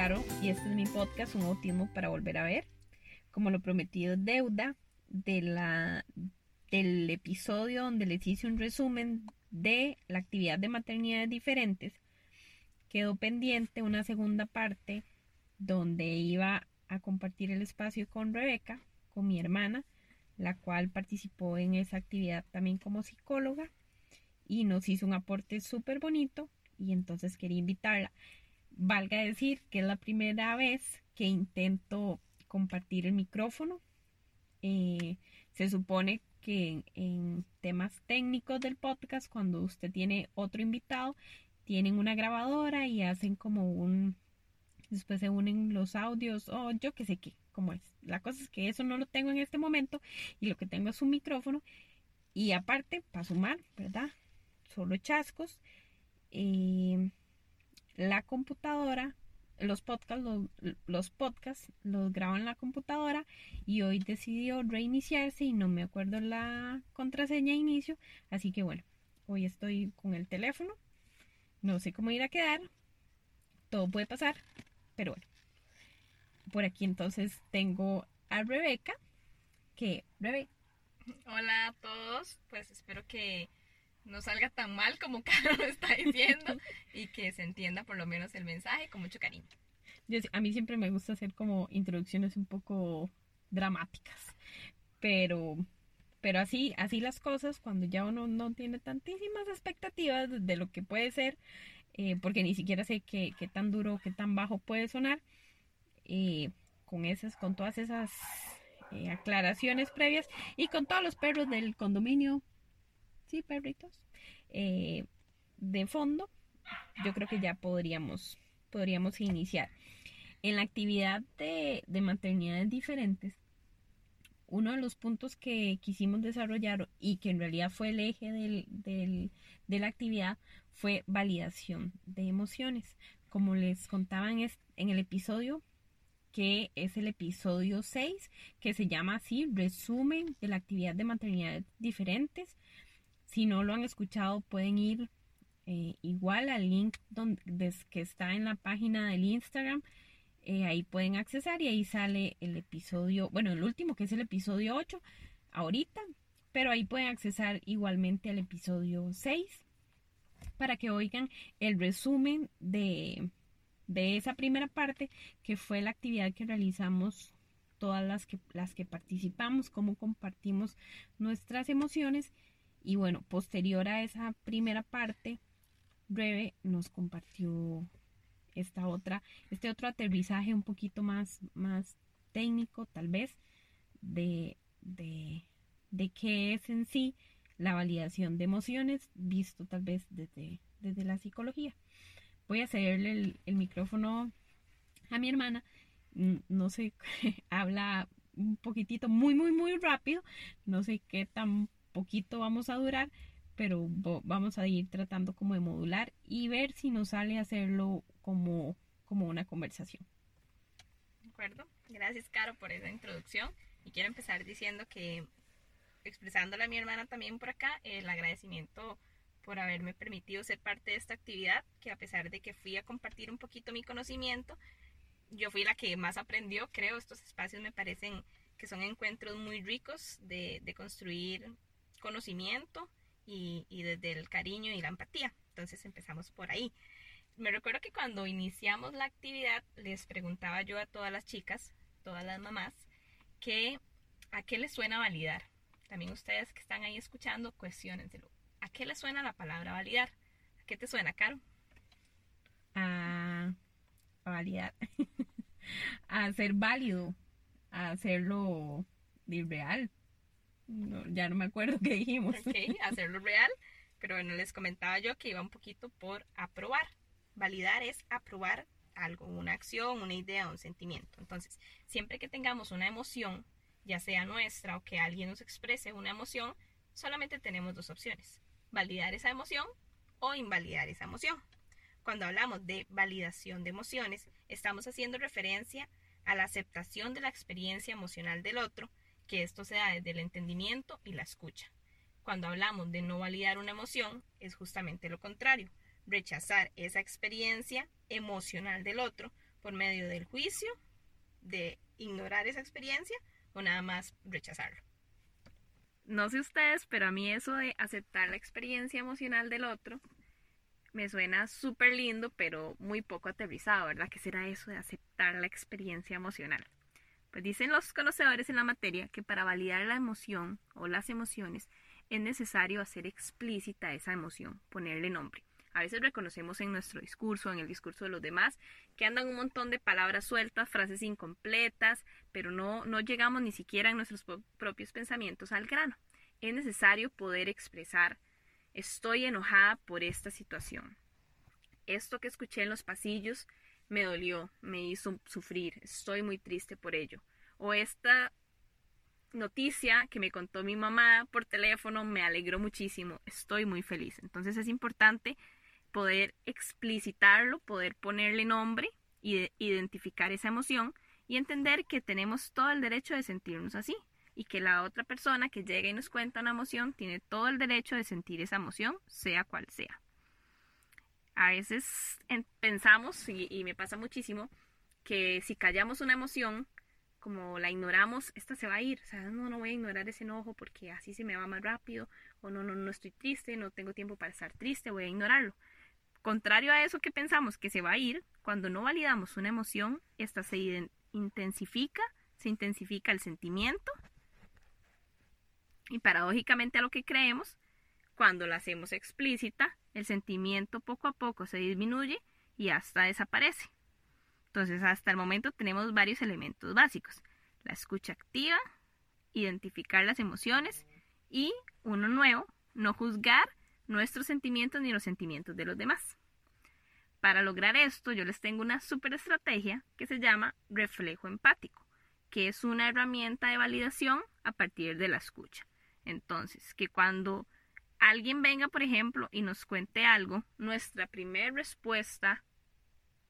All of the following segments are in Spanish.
Y este es mi podcast Un autismo para volver a ver. Como lo prometido es deuda de la, del episodio donde les hice un resumen de la actividad de maternidades diferentes, quedó pendiente una segunda parte donde iba a compartir el espacio con Rebeca, con mi hermana, la cual participó en esa actividad también como psicóloga y nos hizo un aporte súper bonito y entonces quería invitarla. Valga decir que es la primera vez que intento compartir el micrófono. Eh, se supone que en, temas técnicos del podcast, cuando usted tiene otro invitado, tienen una grabadora y hacen como un... Después se unen los audios o yo qué sé qué, es. La cosa es que eso no lo tengo en este momento y lo que tengo es un micrófono. Y aparte, para sumar, ¿verdad? Solo chascos. Eh, la computadora, los podcasts, los, podcasts los grabo en la computadora y hoy decidió reiniciarse y no me acuerdo la contraseña de inicio, así que bueno, hoy estoy con el teléfono, no sé cómo ir a quedar, todo puede pasar, pero bueno, por aquí entonces tengo a Rebeca, que Rebeca. Hola a todos, pues espero que no salga tan mal como Carlos lo está diciendo y que se entienda por lo menos el mensaje con mucho cariño. a mí siempre me gusta hacer como introducciones un poco dramáticas, pero, pero así, así las cosas cuando ya uno no tiene tantísimas expectativas de lo que puede ser, eh, porque ni siquiera sé qué, qué, tan duro, qué tan bajo puede sonar, eh, con esas, con todas esas eh, aclaraciones previas y con todos los perros del condominio sí, perritos, eh, de fondo, yo creo que ya podríamos, podríamos iniciar. En la actividad de, maternidades diferentes, uno de los puntos que quisimos desarrollar y que en realidad fue el eje de la actividad fue validación de emociones. Como les contaba en, en el episodio, que es el episodio 6, que se llama así, resumen de la actividad de maternidades diferentes. Si no lo han escuchado, pueden ir eh, igual al link donde, que está en la página del Instagram. Eh, ahí pueden accesar y ahí sale el episodio, bueno, el último que es el episodio 8, ahorita, pero ahí pueden accesar igualmente al episodio 6 para que oigan el resumen de, de esa primera parte que fue la actividad que realizamos todas las que, las que participamos, cómo compartimos nuestras emociones y bueno, posterior a esa primera parte, Rebe nos compartió esta otra, este otro aterrizaje un poquito más, más técnico, tal vez, de, de, de qué es en sí la validación de emociones, visto tal vez desde, desde la psicología. Voy a cederle el, el micrófono a mi hermana. No sé, habla un poquitito, muy, muy, muy rápido. No sé qué tan poquito vamos a durar, pero vamos a ir tratando como de modular y ver si nos sale hacerlo como, como una conversación. De acuerdo. Gracias, Caro, por esa introducción. Y quiero empezar diciendo que, expresándole a mi hermana también por acá, el agradecimiento por haberme permitido ser parte de esta actividad, que a pesar de que fui a compartir un poquito mi conocimiento, yo fui la que más aprendió, creo, estos espacios me parecen que son encuentros muy ricos de, de construir conocimiento y, desde el cariño y la empatía. Entonces empezamos por ahí. Me recuerdo que cuando iniciamos la actividad les preguntaba yo a todas las chicas, todas las mamás, que a qué les suena validar. También ustedes que están ahí escuchando, cuestionenselo. ¿A qué les suena la palabra validar? ¿A qué te suena, Caro? A, validar. a ser válido. A hacerlo irreal ya no me acuerdo qué dijimos. Ok, hacerlo real. Pero bueno, les comentaba yo que iba un poquito por aprobar. Validar es aprobar algo, una acción, una idea, un sentimiento. Entonces, siempre que tengamos una emoción, ya sea nuestra o que alguien nos exprese una emoción, solamente tenemos dos opciones. Validar esa emoción o invalidar esa emoción. Cuando hablamos de validación de emociones, estamos haciendo referencia a la aceptación de la experiencia emocional del otro que esto sea desde el entendimiento y la escucha. Cuando hablamos de no validar una emoción, es justamente lo contrario, rechazar esa experiencia emocional del otro por medio del juicio, de ignorar esa experiencia o nada más rechazarlo. No sé ustedes, pero a mí eso de aceptar la experiencia emocional del otro me suena súper lindo, pero muy poco aterrizado, ¿verdad? ¿Qué será eso de aceptar la experiencia emocional? Pues dicen los conocedores en la materia que para validar la emoción o las emociones es necesario hacer explícita esa emoción, ponerle nombre. A veces reconocemos en nuestro discurso, en el discurso de los demás, que andan un montón de palabras sueltas, frases incompletas, pero no, no llegamos ni siquiera en nuestros propios pensamientos al grano. Es necesario poder expresar, estoy enojada por esta situación. Esto que escuché en los pasillos me dolió, me hizo sufrir, estoy muy triste por ello. O esta noticia que me contó mi mamá por teléfono me alegró muchísimo, estoy muy feliz. Entonces es importante poder explicitarlo, poder ponerle nombre y identificar esa emoción y entender que tenemos todo el derecho de sentirnos así y que la otra persona que llega y nos cuenta una emoción tiene todo el derecho de sentir esa emoción, sea cual sea. A veces pensamos, y, me pasa muchísimo, que si callamos una emoción, como la ignoramos, esta se va a ir. O sea, no, no voy a ignorar ese enojo porque así se me va más rápido. O no, no, no estoy triste, no tengo tiempo para estar triste, voy a ignorarlo. Contrario a eso que pensamos que se va a ir, cuando no validamos una emoción, esta se intensifica, se intensifica el sentimiento. Y paradójicamente a lo que creemos, cuando la hacemos explícita, el sentimiento poco a poco se disminuye y hasta desaparece. Entonces, hasta el momento tenemos varios elementos básicos. La escucha activa, identificar las emociones y uno nuevo, no juzgar nuestros sentimientos ni los sentimientos de los demás. Para lograr esto, yo les tengo una super estrategia que se llama reflejo empático, que es una herramienta de validación a partir de la escucha. Entonces, que cuando alguien venga, por ejemplo, y nos cuente algo, nuestra primera respuesta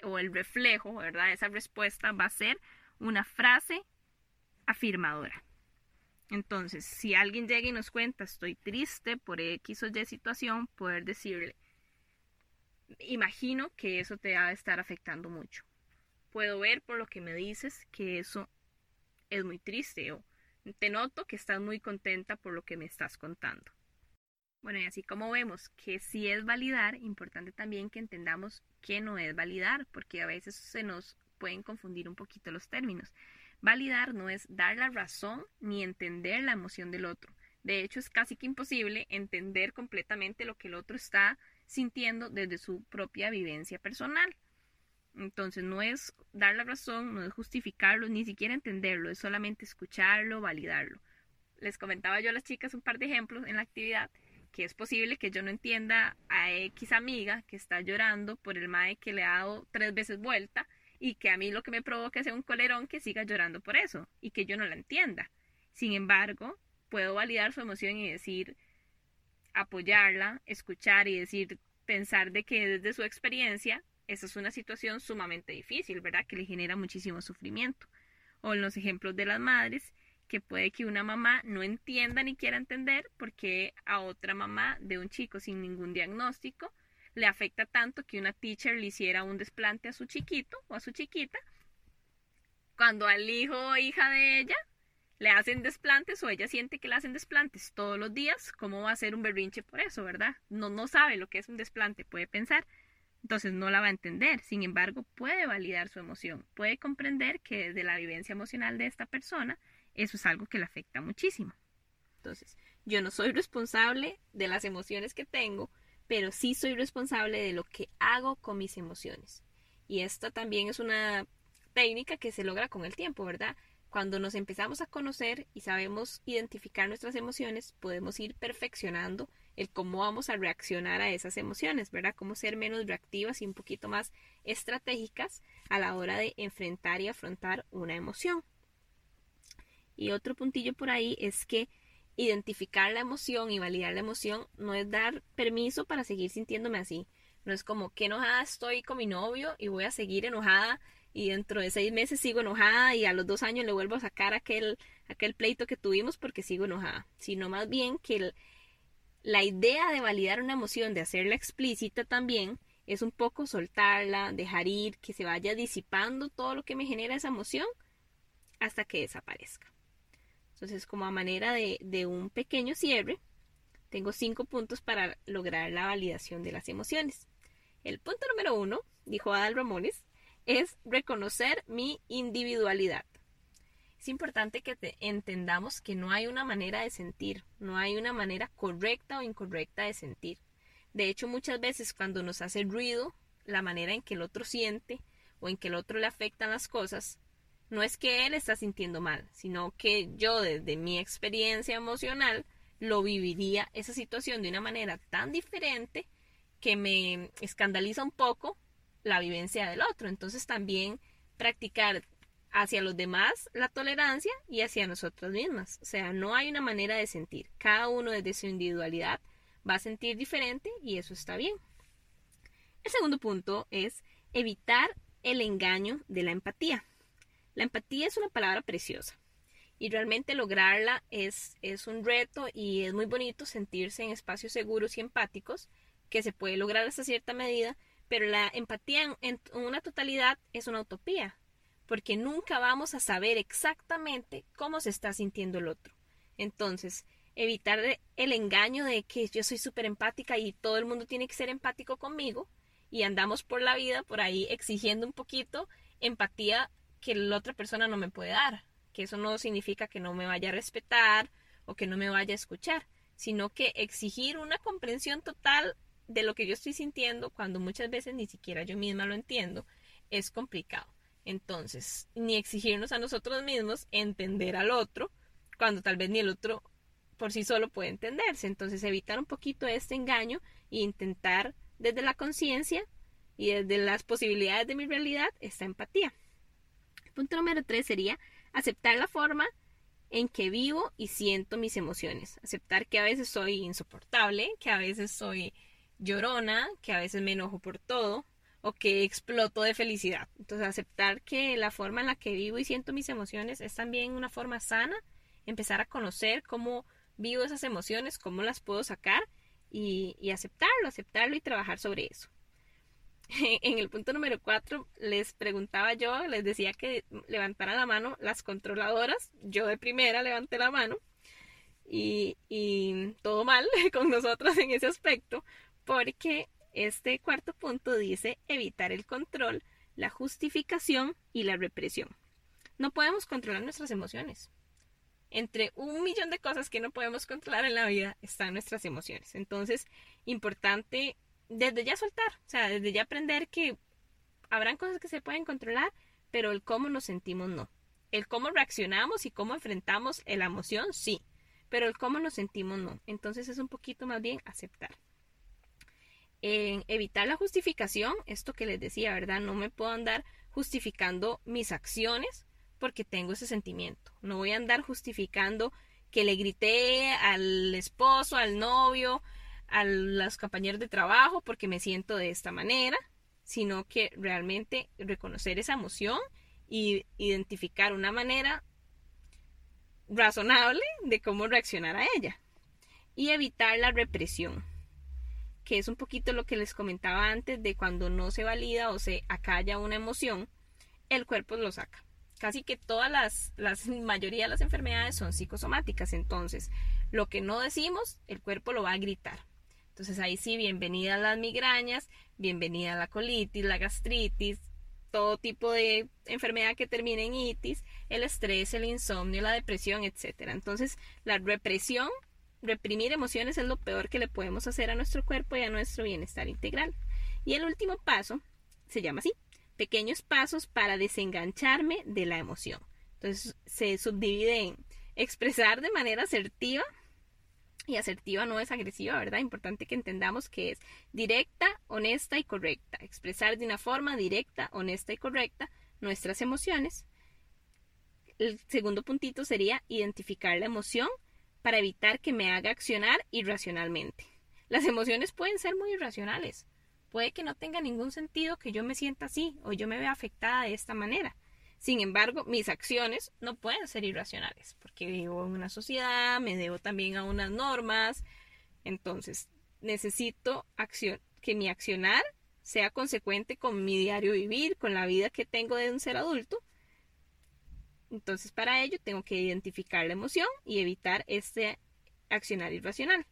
o el reflejo, ¿verdad? Esa respuesta va a ser una frase afirmadora. Entonces, si alguien llega y nos cuenta, estoy triste por X o Y situación, poder decirle, imagino que eso te va a estar afectando mucho. Puedo ver por lo que me dices que eso es muy triste o te noto que estás muy contenta por lo que me estás contando. Bueno, y así como vemos que sí es validar, importante también que entendamos que no es validar, porque a veces se nos pueden confundir un poquito los términos. Validar no es dar la razón ni entender la emoción del otro. De hecho, es casi que imposible entender completamente lo que el otro está sintiendo desde su propia vivencia personal. Entonces, no es dar la razón, no es justificarlo, ni siquiera entenderlo, es solamente escucharlo, validarlo. Les comentaba yo a las chicas un par de ejemplos en la actividad que es posible que yo no entienda a X amiga que está llorando por el mae que le ha dado tres veces vuelta y que a mí lo que me provoca es un colerón que siga llorando por eso y que yo no la entienda. Sin embargo, puedo validar su emoción y decir, apoyarla, escuchar y decir, pensar de que desde su experiencia esa es una situación sumamente difícil, ¿verdad? Que le genera muchísimo sufrimiento. O en los ejemplos de las madres, que puede que una mamá no entienda ni quiera entender porque a otra mamá de un chico sin ningún diagnóstico le afecta tanto que una teacher le hiciera un desplante a su chiquito o a su chiquita, cuando al hijo o hija de ella le hacen desplantes o ella siente que le hacen desplantes todos los días, ¿cómo va a ser un berrinche por eso, verdad? No, no sabe lo que es un desplante, puede pensar. Entonces no la va a entender, sin embargo puede validar su emoción, puede comprender que desde la vivencia emocional de esta persona, eso es algo que le afecta muchísimo. Entonces, yo no soy responsable de las emociones que tengo, pero sí soy responsable de lo que hago con mis emociones. Y esta también es una técnica que se logra con el tiempo, ¿verdad? Cuando nos empezamos a conocer y sabemos identificar nuestras emociones, podemos ir perfeccionando el cómo vamos a reaccionar a esas emociones, ¿verdad? Cómo ser menos reactivas y un poquito más estratégicas a la hora de enfrentar y afrontar una emoción. Y otro puntillo por ahí es que identificar la emoción y validar la emoción no es dar permiso para seguir sintiéndome así. No es como que enojada estoy con mi novio y voy a seguir enojada y dentro de seis meses sigo enojada y a los dos años le vuelvo a sacar aquel, aquel pleito que tuvimos porque sigo enojada. Sino más bien que la idea de validar una emoción, de hacerla explícita también, es un poco soltarla, dejar ir, que se vaya disipando todo lo que me genera esa emoción hasta que desaparezca. Entonces, como a manera de, de un pequeño cierre, tengo cinco puntos para lograr la validación de las emociones. El punto número uno, dijo Adal Ramones, es reconocer mi individualidad. Es importante que entendamos que no hay una manera de sentir, no hay una manera correcta o incorrecta de sentir. De hecho, muchas veces cuando nos hace ruido la manera en que el otro siente o en que el otro le afectan las cosas, no es que él está sintiendo mal, sino que yo desde mi experiencia emocional lo viviría esa situación de una manera tan diferente que me escandaliza un poco la vivencia del otro. Entonces también practicar hacia los demás la tolerancia y hacia nosotros mismas. O sea, no hay una manera de sentir. Cada uno desde su individualidad va a sentir diferente y eso está bien. El segundo punto es evitar el engaño de la empatía. La empatía es una palabra preciosa y realmente lograrla es, es un reto y es muy bonito sentirse en espacios seguros y empáticos que se puede lograr hasta cierta medida, pero la empatía en, una totalidad es una utopía, porque nunca vamos a saber exactamente cómo se está sintiendo el otro. Entonces, evitar el engaño de que yo soy súper empática y todo el mundo tiene que ser empático conmigo y andamos por la vida por ahí exigiendo un poquito empatía que la otra persona no me puede dar, que eso no significa que no me vaya a respetar o que no me vaya a escuchar, sino que exigir una comprensión total de lo que yo estoy sintiendo cuando muchas veces ni siquiera yo misma lo entiendo, es complicado. Entonces, ni exigirnos a nosotros mismos entender al otro cuando tal vez ni el otro por sí solo puede entenderse. Entonces, evitar un poquito este engaño e intentar desde la conciencia y desde las posibilidades de mi realidad esta empatía. Punto número tres sería aceptar la forma en que vivo y siento mis emociones. Aceptar que a veces soy insoportable, que a veces soy llorona, que a veces me enojo por todo o que exploto de felicidad. Entonces aceptar que la forma en la que vivo y siento mis emociones es también una forma sana, empezar a conocer cómo vivo esas emociones, cómo las puedo sacar y, y aceptarlo, aceptarlo y trabajar sobre eso. En el punto número cuatro les preguntaba yo, les decía que levantaran la mano las controladoras, yo de primera levanté la mano y, y todo mal con nosotros en ese aspecto, porque este cuarto punto dice evitar el control, la justificación y la represión. No podemos controlar nuestras emociones. Entre un millón de cosas que no podemos controlar en la vida están nuestras emociones. Entonces, importante desde ya soltar, o sea, desde ya aprender que habrán cosas que se pueden controlar, pero el cómo nos sentimos no. El cómo reaccionamos y cómo enfrentamos la emoción, sí, pero el cómo nos sentimos no. Entonces es un poquito más bien aceptar en evitar la justificación, esto que les decía, ¿verdad? No me puedo andar justificando mis acciones porque tengo ese sentimiento. No voy a andar justificando que le grité al esposo, al novio, a los compañeros de trabajo porque me siento de esta manera, sino que realmente reconocer esa emoción y identificar una manera razonable de cómo reaccionar a ella y evitar la represión que es un poquito lo que les comentaba antes de cuando no se valida o se acalla una emoción, el cuerpo lo saca. Casi que todas las, la mayoría de las enfermedades son psicosomáticas, entonces lo que no decimos, el cuerpo lo va a gritar. Entonces ahí sí, bienvenida a las migrañas, bienvenida a la colitis, la gastritis, todo tipo de enfermedad que termine en itis, el estrés, el insomnio, la depresión, etc. Entonces la represión reprimir emociones es lo peor que le podemos hacer a nuestro cuerpo y a nuestro bienestar integral. Y el último paso se llama así, pequeños pasos para desengancharme de la emoción. Entonces se subdivide en expresar de manera asertiva, y asertiva no es agresiva, ¿verdad? Importante que entendamos que es directa, honesta y correcta. Expresar de una forma directa, honesta y correcta nuestras emociones. El segundo puntito sería identificar la emoción para evitar que me haga accionar irracionalmente. Las emociones pueden ser muy irracionales. Puede que no tenga ningún sentido que yo me sienta así o yo me vea afectada de esta manera. Sin embargo, mis acciones no pueden ser irracionales porque vivo en una sociedad, me debo también a unas normas. Entonces, necesito acción, que mi accionar sea consecuente con mi diario vivir, con la vida que tengo de un ser adulto. Entonces, para ello tengo que identificar la emoción y evitar este accionar irracional.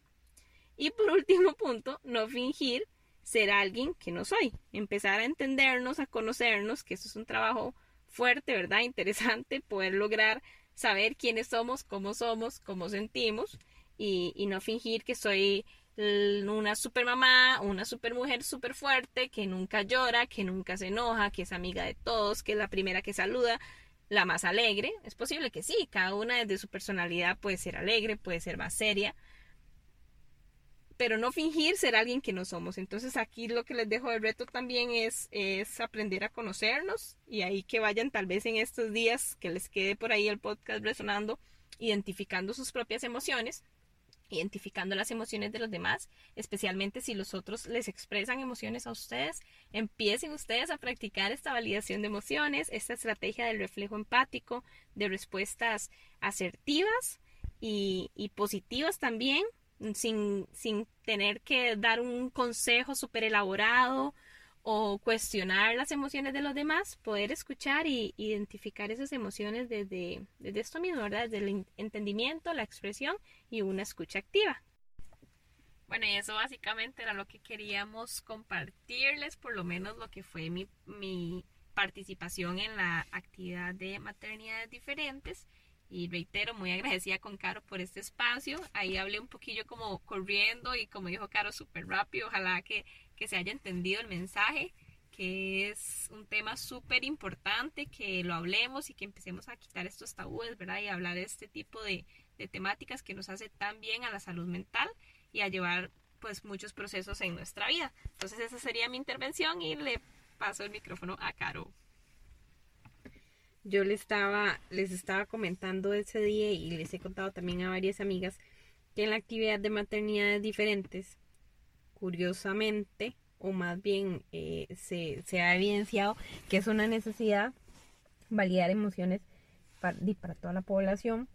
Y por último punto, no fingir ser alguien que no soy. Empezar a entendernos, a conocernos, que eso es un trabajo fuerte, ¿verdad? Interesante, poder lograr saber quiénes somos, cómo somos, cómo sentimos y, y no fingir que soy una super mamá, una super mujer súper fuerte, que nunca llora, que nunca se enoja, que es amiga de todos, que es la primera que saluda, la más alegre. Es posible que sí, cada una desde su personalidad puede ser alegre, puede ser más seria, pero no fingir ser alguien que no somos. Entonces aquí lo que les dejo de reto también es, es aprender a conocernos y ahí que vayan tal vez en estos días que les quede por ahí el podcast resonando, identificando sus propias emociones identificando las emociones de los demás, especialmente si los otros les expresan emociones a ustedes, empiecen ustedes a practicar esta validación de emociones, esta estrategia del reflejo empático, de respuestas asertivas y, y positivas también, sin, sin tener que dar un consejo súper elaborado o cuestionar las emociones de los demás, poder escuchar y identificar esas emociones desde, desde esto mismo, ¿verdad? Desde el entendimiento, la expresión y una escucha activa. Bueno, y eso básicamente era lo que queríamos compartirles, por lo menos lo que fue mi, mi participación en la actividad de maternidades diferentes. Y reitero, muy agradecida con Caro por este espacio. Ahí hablé un poquillo como corriendo y como dijo Caro, súper rápido. Ojalá que, que se haya entendido el mensaje, que es un tema súper importante, que lo hablemos y que empecemos a quitar estos tabúes, ¿verdad? Y hablar de este tipo de, de temáticas que nos hace tan bien a la salud mental y a llevar pues muchos procesos en nuestra vida. Entonces esa sería mi intervención y le paso el micrófono a Caro yo les estaba, les estaba comentando ese día y les he contado también a varias amigas que en la actividad de maternidades diferentes, curiosamente, o más bien eh, se, se, ha evidenciado que es una necesidad validar emociones para, para toda la población,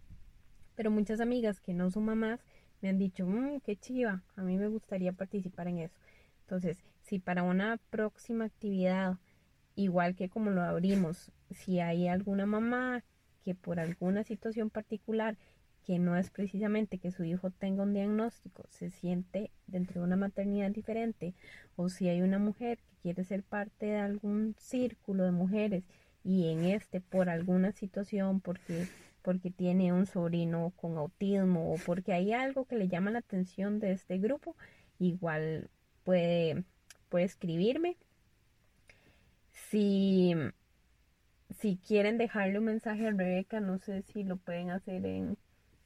pero muchas amigas que no son mamás me han dicho, mmm, qué chiva, a mí me gustaría participar en eso. Entonces, si para una próxima actividad igual que como lo abrimos, si hay alguna mamá que por alguna situación particular que no es precisamente que su hijo tenga un diagnóstico, se siente dentro de una maternidad diferente, o si hay una mujer que quiere ser parte de algún círculo de mujeres y en este por alguna situación, porque, porque tiene un sobrino con autismo o porque hay algo que le llama la atención de este grupo, igual puede, puede escribirme si, si quieren dejarle un mensaje a Rebeca, no sé si lo pueden hacer en,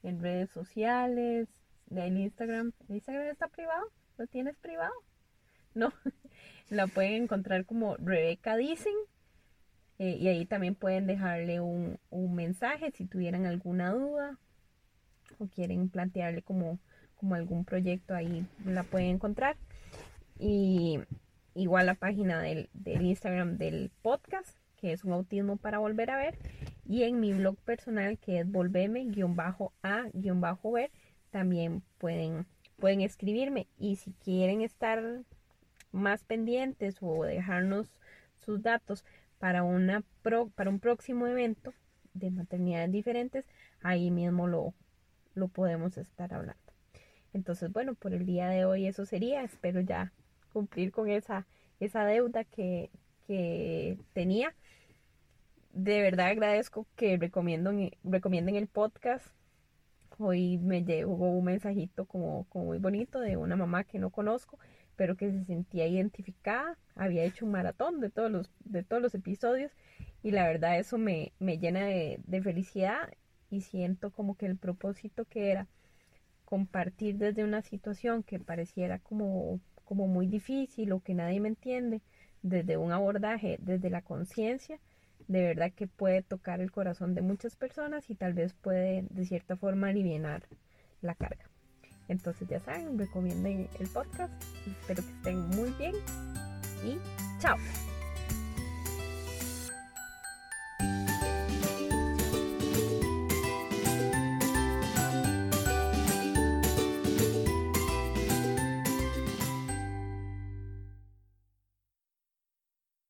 en redes sociales, en Instagram. ¿El Instagram está privado? ¿Lo tienes privado? No, la pueden encontrar como Rebeca Dicen. Eh, y ahí también pueden dejarle un, un, mensaje si tuvieran alguna duda o quieren plantearle como, como algún proyecto ahí la pueden encontrar. Y igual la página del, Instagram del podcast, que es un autismo para volver a ver, y en mi blog personal, que es volveme-a-ver, también pueden, pueden escribirme. Y si quieren estar más pendientes o dejarnos sus datos para, una para un próximo evento de maternidades diferentes, ahí mismo lo, lo podemos estar hablando. Entonces, bueno, por el día de hoy eso sería. Espero ya cumplir con esa, esa deuda que, que tenía. De verdad agradezco que recomienden, recomienden el podcast. Hoy me llegó un mensajito como, como muy bonito de una mamá que no conozco, pero que se sentía identificada. Había hecho un maratón de todos los, de todos los episodios y la verdad eso me, me llena de, de felicidad y siento como que el propósito que era compartir desde una situación que pareciera como como muy difícil o que nadie me entiende, desde un abordaje, desde la conciencia, de verdad que puede tocar el corazón de muchas personas y tal vez puede de cierta forma aliviar la carga. Entonces ya saben, recomienden el podcast, espero que estén muy bien y chao.